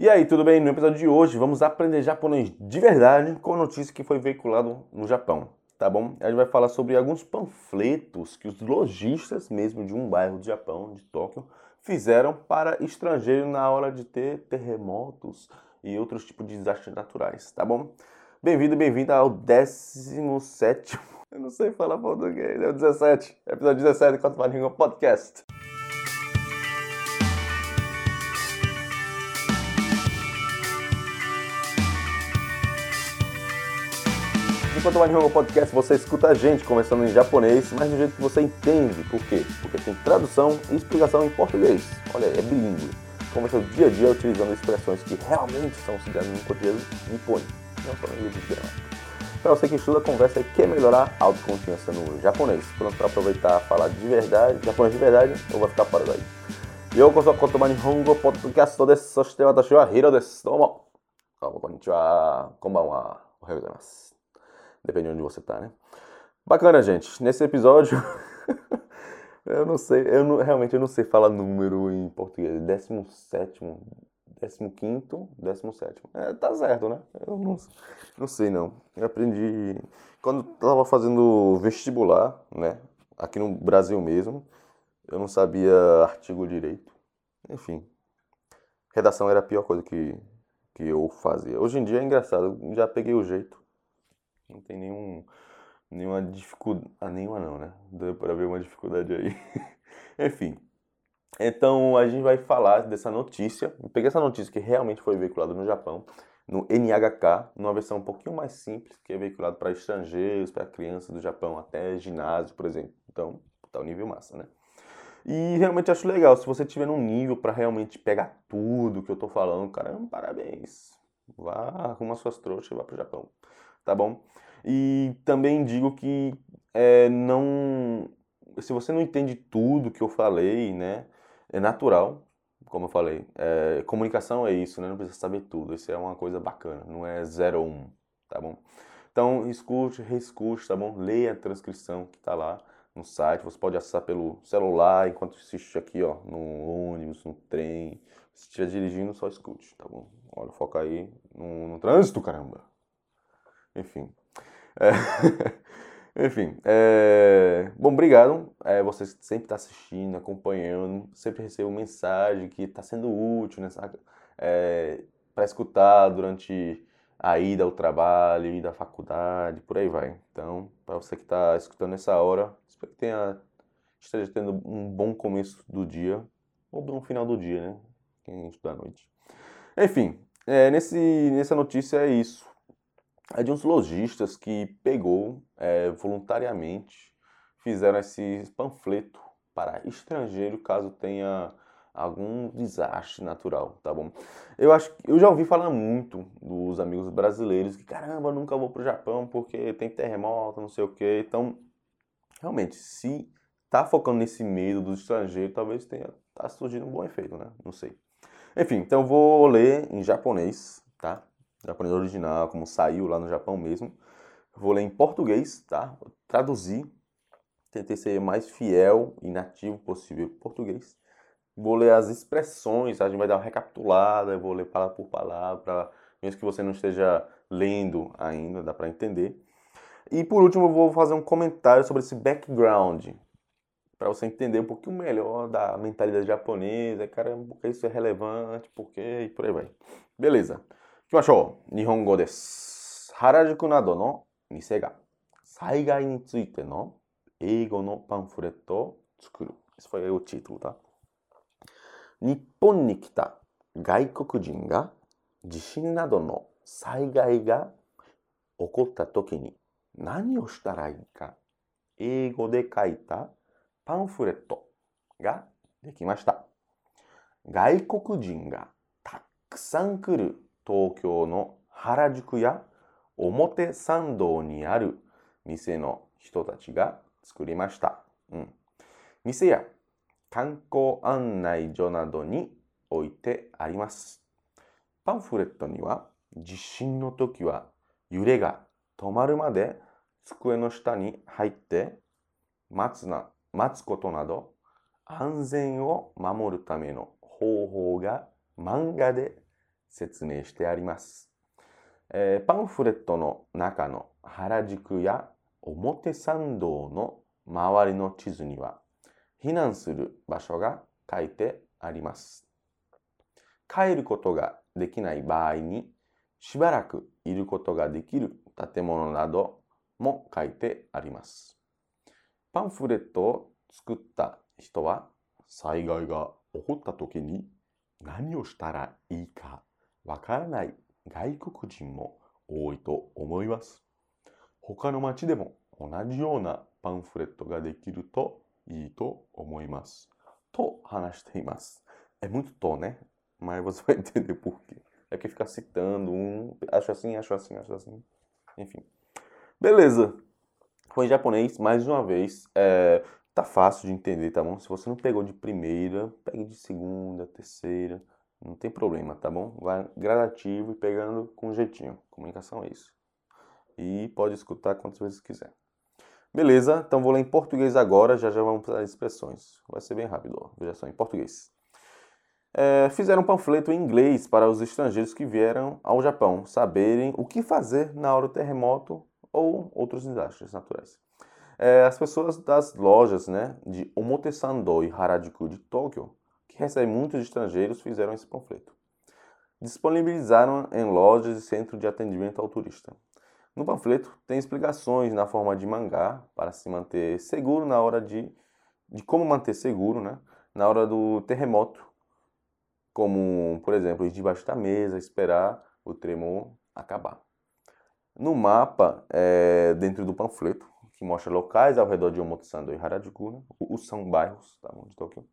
E aí, tudo bem? No episódio de hoje vamos aprender japonês de verdade com a notícia que foi veiculado no Japão, tá bom? A gente vai falar sobre alguns panfletos que os lojistas mesmo de um bairro do Japão, de Tóquio, fizeram para estrangeiros na hora de ter terremotos e outros tipos de desastres naturais, tá bom? Bem-vindo, bem-vinda ao 17 Eu não sei falar português, é o 17, episódio 17 do Quatro Língua Podcast. Enquanto o Nihongo Podcast, você escuta a gente conversando em japonês, mas do jeito que você entende. Por quê? Porque tem tradução e explicação em português. Olha, é bilíngue. Conversa dia a dia utilizando expressões que realmente são usadas no cotidiano nipônico, não só no livro de gramática. Para você que estuda, conversa e quer melhorar a autoconfiança no japonês. Pronto para aproveitar falar de verdade, japonês de verdade, ou vai ficar fora daí. ようこそ言葉日本語ポッドキャストです。そして私はヒロです。どうも。どうもこんにちは。こんばんは。おはようございます。 Depende de onde você tá, né? Bacana, gente. Nesse episódio, eu não sei, eu não, realmente eu não sei falar número em português. 17, 15, 17. É, tá certo, né? Eu não, não sei, não. Eu aprendi quando eu tava fazendo vestibular, né? Aqui no Brasil mesmo. Eu não sabia artigo direito. Enfim. Redação era a pior coisa que, que eu fazia. Hoje em dia é engraçado, já peguei o jeito. Não tem nenhum, nenhuma dificuldade. Ah, nenhuma não, né? Deu pra ver uma dificuldade aí. Enfim. Então a gente vai falar dessa notícia. Eu peguei essa notícia que realmente foi veiculada no Japão, no NHK, numa versão um pouquinho mais simples, que é veiculado para estrangeiros, para crianças do Japão, até ginásio, por exemplo. Então, tá o um nível massa, né? E realmente acho legal, se você tiver num nível para realmente pegar tudo que eu tô falando, caramba, parabéns. Vá, arruma suas trouxas e vá pro Japão tá bom? E também digo que é, não. Se você não entende tudo que eu falei, né? É natural, como eu falei. É, comunicação é isso, né? Não precisa saber tudo. Isso é uma coisa bacana, não é 0 ou 1, um, tá bom? Então, escute, reescute, tá bom? Leia a transcrição que tá lá no site. Você pode acessar pelo celular enquanto assiste aqui, ó, no ônibus, no trem. Se estiver dirigindo, só escute, tá bom? Olha, foca aí no, no trânsito, caramba. Enfim. É... Enfim. É... Bom, obrigado. É, você sempre está assistindo, acompanhando. Sempre recebo mensagem que está sendo útil nessa, é, para escutar durante a ida ao trabalho, ida à faculdade, por aí vai. Então, para você que está escutando nessa hora, espero que tenha, esteja tendo um bom começo do dia, ou bom final do dia, né? Quem estuda à noite. Enfim, é, nesse, nessa notícia é isso é de uns lojistas que pegou é, voluntariamente, fizeram esse panfleto para estrangeiro caso tenha algum desastre natural, tá bom? Eu acho eu já ouvi falar muito dos amigos brasileiros que caramba, nunca vou pro Japão porque tem terremoto, não sei o que. Então, realmente, se tá focando nesse medo do estrangeiro, talvez tenha tá surgindo um bom efeito, né? Não sei. Enfim, então vou ler em japonês, tá? Japonês original, como saiu lá no Japão mesmo. Vou ler em português, tá? Traduzir. Tentei ser mais fiel e nativo possível em português. Vou ler as expressões, a gente vai dar uma recapitulada, vou ler palavra por palavra, mesmo que você não esteja lendo ainda, dá para entender. E por último, eu vou fazer um comentário sobre esse background, para você entender um pouquinho melhor da mentalidade japonesa, caramba, porque isso é relevante, porque e por aí vai. Beleza. きましょう。日本語です。原宿などの店が災害についての英語のパンフレットを作る。それを título, tá? 日本に来た外国人が地震などの災害が起こった時に何をしたらいいか英語で書いたパンフレットができました。外国人がたくさん来る東京の原宿や表参道にある店の人たちが作りました。うん、店や観光案内所などに置いてあります。パンフレットには地震の時は揺れが止まるまで机の下に入って待つな待つことなど安全を守るための方法が漫画で説明してあります。えーパンフレットの中の原宿や表参道の周りの地図には避難する場所が書いてあります。帰ることができない場合にしばらくいることができる建物なども書いてあります。パンフレットを作った人は災害が起こった時に何をしたらいいかわからない外国人も多いと思います。他の町でも同じようなパンフレットができるといいと思います。と話しています。É muito tom, né? Mas você vai entender por quê. É que fica citando um, acho assim, acho assim, acho assim. Enfim. Beleza. Foi em japonês, mais uma vez. É, tá fácil de entender, tá bom? Se você não pegou de primeira, pegue de segunda, terceira. Não tem problema, tá bom? Vai gradativo e pegando com jeitinho. Comunicação é isso. E pode escutar quantas vezes quiser. Beleza, então vou ler em português agora, já já vamos para as expressões. Vai ser bem rápido, ó. veja só, em português. É, fizeram um panfleto em inglês para os estrangeiros que vieram ao Japão saberem o que fazer na hora do terremoto ou outros desastres naturais. É, as pessoas das lojas né, de Omotesando e Harajuku de Tóquio, que recebem muitos estrangeiros, fizeram esse panfleto. Disponibilizaram em lojas e centro de atendimento ao turista. No panfleto tem explicações na forma de mangá para se manter seguro na hora de, de como manter seguro, né, na hora do terremoto, como por exemplo ir debaixo da mesa, esperar o tremor acabar. No mapa, é, dentro do panfleto, que mostra locais ao redor de Omotesando e Harajuku, né, os são bairros tá de Tóquio,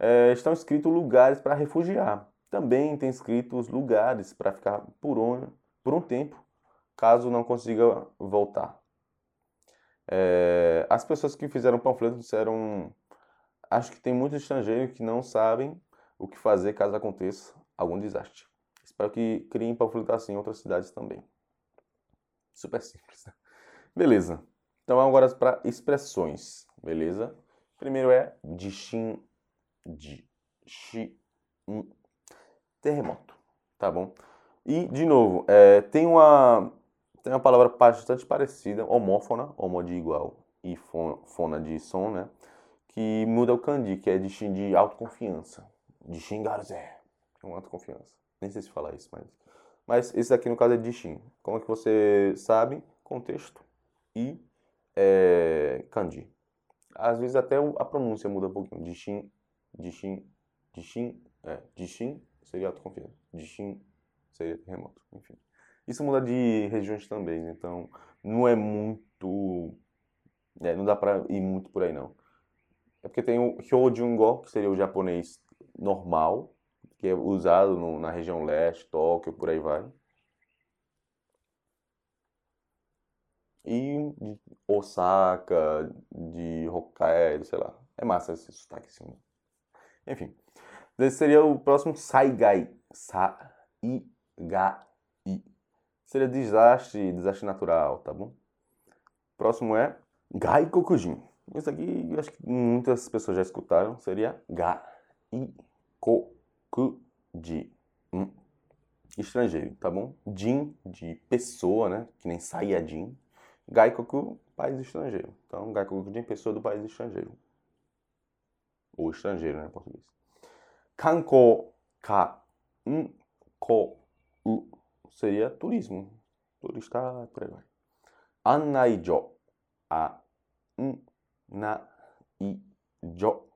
é, estão escritos lugares para refugiar. Também tem escritos lugares para ficar por um, por um tempo caso não consiga voltar. É, as pessoas que fizeram o panfleto disseram: acho que tem muitos estrangeiros que não sabem o que fazer caso aconteça algum desastre. Espero que criem panfleto assim em outras cidades também. Super simples. Né? Beleza. Então agora para expressões, beleza? Primeiro é dishin, di, shi, um, terremoto, tá bom? E de novo, é, tem uma tem uma palavra bastante parecida, homófona, homo de igual e fona de som, né? Que muda o kanji, que é de, de autoconfiança. De xingarzé. Com autoconfiança. Nem sei se falar isso, mas... Mas esse aqui no caso é de shin. Como é que você sabe? Contexto e é, kanji. Às vezes até a pronúncia muda um pouquinho. De shin, de shin, de shin, é, de shin seria autoconfiança. De shin seria terremoto, enfim. Isso muda de regiões também, então não é muito. É, não dá pra ir muito por aí, não. É porque tem o Hyojungo, que seria o japonês normal, que é usado no, na região leste, Tóquio, por aí vai. E de Osaka, de Hokkaido, sei lá. É massa esse sotaque assim. Enfim. Esse seria o próximo Saigai. Sa-i-ga-i seria desastre, desastre natural, tá bom? Próximo é Gaikokujin. Isso aqui eu acho que muitas pessoas já escutaram. Seria Gaikokuji. Hum. Estrangeiro, tá bom? Jin, de pessoa, né? Que nem Saiyajin. Gaikoku, país estrangeiro. Então, Gaikokujin, pessoa do país estrangeiro. Ou estrangeiro, né? Em português. Kanko, ka, um, ko, u seria turismo. Turista, por aí vai. A, n, na, i, jo.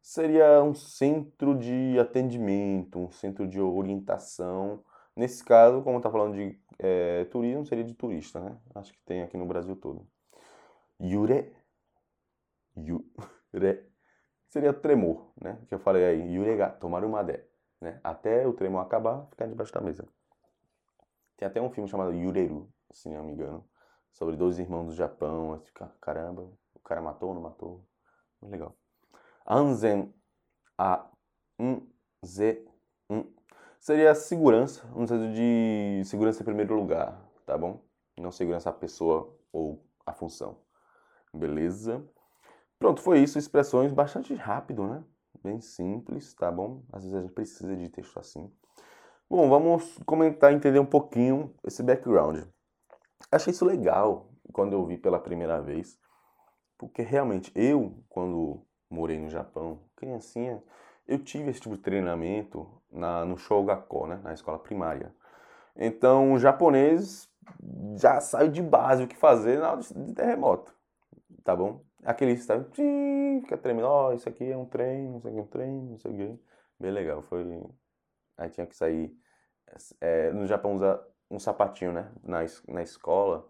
Seria um centro de atendimento, um centro de orientação. Nesse caso, como está falando de é, turismo, seria de turista, né? Acho que tem aqui no Brasil todo. Yure. Yure. Seria tremor, né? Que eu falei aí. Yurega, tomar uma de. Né? Até o tremor acabar, ficar debaixo da mesa. Tem até um filme chamado Yureru, se não me engano, sobre dois irmãos do Japão. Caramba, o cara matou ou não matou? Muito legal. Anzen, a, um, z, um. Seria segurança, no sentido de segurança em primeiro lugar, tá bom? Não segurança a pessoa ou a função. Beleza? Pronto, foi isso. Expressões bastante rápido, né? Bem simples, tá bom? Às vezes a gente precisa de texto assim. Bom, vamos comentar entender um pouquinho esse background. Achei isso legal quando eu vi pela primeira vez, porque realmente eu, quando morei no Japão, criancinha, eu tive esse tipo de treinamento na, no Shogako, né, na escola primária. Então, o japonês já sabe de base o que fazer na hora de terremoto, tá bom? Aquele está fica tremendo, ó, oh, isso aqui é um trem, isso aqui é um trem, isso aqui. Bem legal, foi. Aí tinha que sair. É, no Japão usa um sapatinho, né? Na, na escola.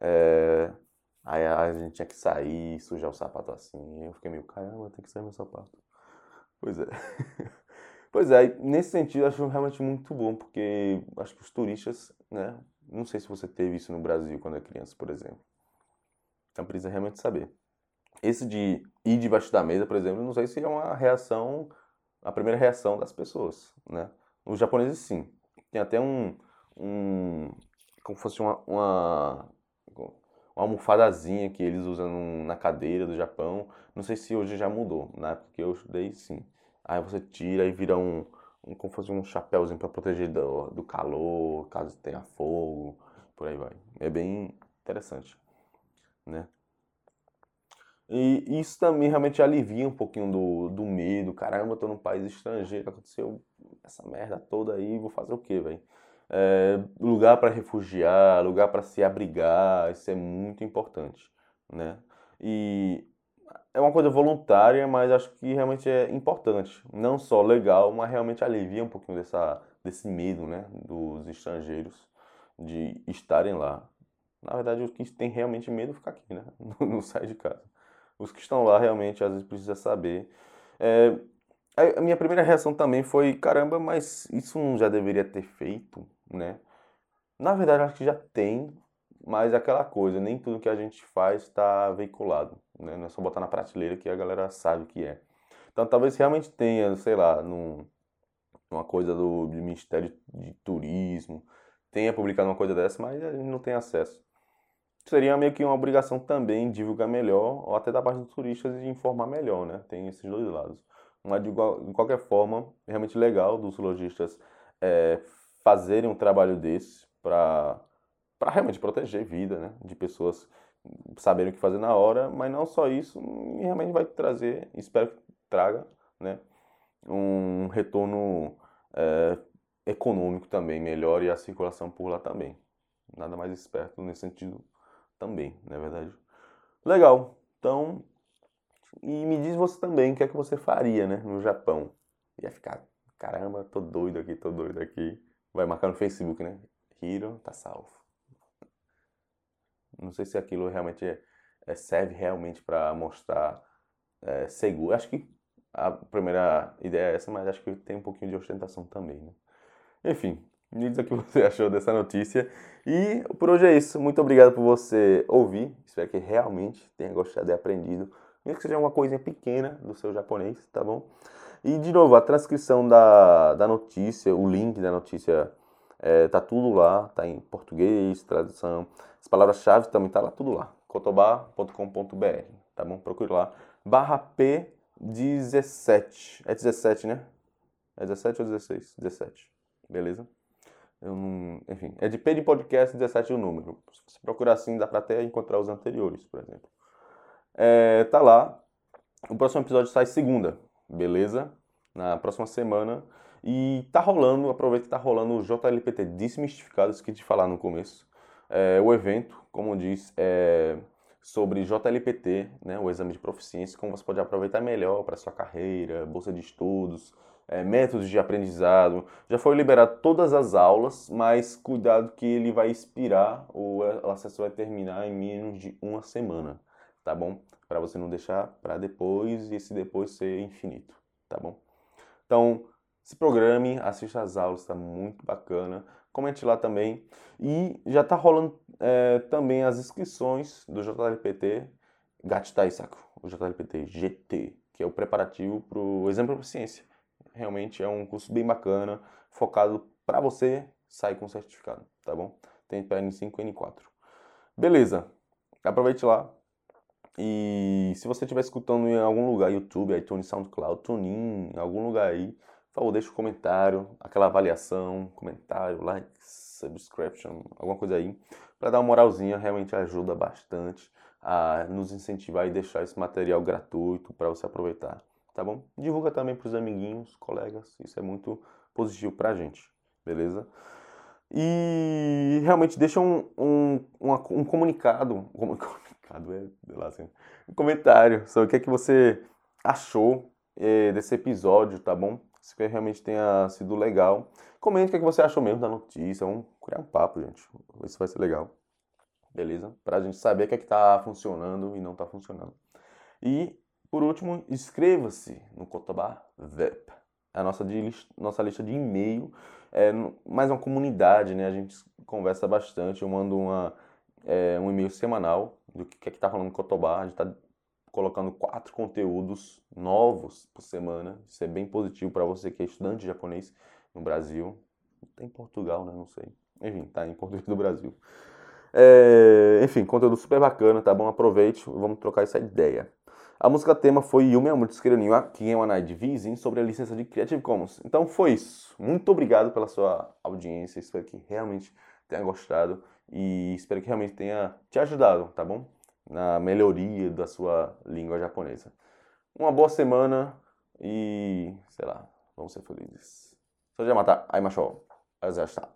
É, aí a gente tinha que sair, sujar o sapato assim. Eu fiquei meio, caramba, tem que sair meu sapato. Pois é. pois é, nesse sentido acho realmente muito bom, porque acho que os turistas, né? Não sei se você teve isso no Brasil quando é criança, por exemplo. Então precisa realmente saber. Esse de ir debaixo da mesa, por exemplo, não sei se é uma reação, a primeira reação das pessoas, né? Os japoneses sim. Tem até um, um como fosse uma, uma, uma almofadazinha que eles usam na cadeira do Japão. Não sei se hoje já mudou, na época que eu estudei sim. Aí você tira e vira um, um como fosse um chapéuzinho para proteger do, do calor, caso tenha fogo, por aí vai. É bem interessante, né? E isso também realmente alivia um pouquinho do, do medo. Caramba, eu tô num país estrangeiro, aconteceu essa merda toda aí, vou fazer o quê, velho? É, lugar para refugiar, lugar para se abrigar, isso é muito importante, né? E é uma coisa voluntária, mas acho que realmente é importante. Não só legal, mas realmente alivia um pouquinho dessa, desse medo, né? Dos estrangeiros de estarem lá. Na verdade, os que têm realmente medo ficar aqui, né? Não sai de casa os que estão lá realmente às vezes precisa saber. É, a minha primeira reação também foi, caramba, mas isso não já deveria ter feito, né? Na verdade, acho que já tem, mas é aquela coisa, nem tudo que a gente faz está veiculado, né? Não é só botar na prateleira que a galera sabe o que é. Então, talvez realmente tenha, sei lá, num, uma coisa do, do Ministério de Turismo, tenha publicado uma coisa dessa, mas a gente não tem acesso seria meio que uma obrigação também divulgar melhor, ou até da parte dos turistas de informar melhor, né? Tem esses dois lados. Mas de, igual, de qualquer forma, é realmente legal dos lojistas é, fazerem um trabalho desse para realmente proteger vida, né? De pessoas saberem o que fazer na hora, mas não só isso, realmente vai trazer, espero que traga, né? Um retorno é, econômico também melhor e a circulação por lá também. Nada mais esperto nesse sentido também, não é verdade? Legal. Então, e me diz você também o que é que você faria, né, no Japão. Ia ficar, caramba, tô doido aqui, tô doido aqui. Vai marcar no Facebook, né? Hiro tá salvo. Não sei se aquilo realmente é, é, serve realmente para mostrar é, seguro. Acho que a primeira ideia é essa, mas acho que tem um pouquinho de ostentação também, né? Enfim, me diz o que você achou dessa notícia. E por hoje é isso. Muito obrigado por você ouvir. Espero que realmente tenha gostado e aprendido. Mesmo que seja uma coisinha pequena do seu japonês, tá bom? E de novo, a transcrição da, da notícia, o link da notícia, é, tá tudo lá, tá em português, tradução. As palavras-chave também tá lá, tudo lá. cotobá.com.br, tá bom? Procure lá. Barra P17. É 17, né? É 17 ou 16? 17. Beleza? Eu não, enfim, é de P de podcast 17 o número. Se procurar assim, dá para até encontrar os anteriores, por exemplo. É, tá lá. O próximo episódio sai segunda, beleza? Na próxima semana. E tá rolando, aproveita que tá rolando o JLPT Desmistificado, que te falar no começo. É, o evento, como diz, é sobre JLPT, né, o exame de proficiência, como você pode aproveitar melhor para sua carreira, bolsa de estudos, é, métodos de aprendizado. Já foi liberado todas as aulas, mas cuidado que ele vai expirar ou o acesso vai terminar em menos de uma semana, tá bom? Para você não deixar para depois e esse depois ser infinito, tá bom? Então, se programe, assista as aulas, está muito bacana. Comente lá também. E já está rolando é, também as inscrições do JLPT Gattai Saku, o JLPT GT, que é o preparativo para o exame de proficiência realmente é um curso bem bacana, focado para você sair com certificado, tá bom? Tem para N5 e N4. Beleza, aproveite lá. E se você estiver escutando em algum lugar, YouTube, iTunes, SoundCloud, TuneIn, em algum lugar aí, por favor, deixe um comentário, aquela avaliação, comentário, like, subscription, alguma coisa aí, para dar uma moralzinha, realmente ajuda bastante a nos incentivar e deixar esse material gratuito para você aproveitar, tá bom? Divulga também para os amiguinhos, colegas, isso é muito positivo para a gente, beleza? E realmente deixa um, um, um, comunicado, um comunicado é, lá, assim, um comentário sobre o que é que você achou é, desse episódio, tá bom? Se realmente tenha sido legal. Comente o que, é que você achou mesmo da notícia. Vamos criar um papo, gente. Isso vai ser legal. Beleza? Pra gente saber o que é que tá funcionando e não tá funcionando. E, por último, inscreva-se no Cotobá VEP. É a nossa, de, nossa lista de e-mail. É mais uma comunidade, né? A gente conversa bastante. Eu mando uma, é, um e-mail semanal do que é que tá rolando no Cotobá. A gente tá colocando quatro conteúdos novos por semana. Isso é bem positivo para você que é estudante de japonês no Brasil. Tem Portugal, né? Não sei. Enfim, tá em português do Brasil. É, enfim, conteúdo super bacana, tá bom? Aproveite, vamos trocar essa ideia. A música tema foi Yumi Amutsukeru ni wa Kigenwanai de Vizinho sobre a licença de Creative Commons. Então foi isso. Muito obrigado pela sua audiência. Espero que realmente tenha gostado e espero que realmente tenha te ajudado, tá bom? Na melhoria da sua língua japonesa. Uma boa semana e, sei lá, vamos ser felizes. Só já matar, aí macho, azasta.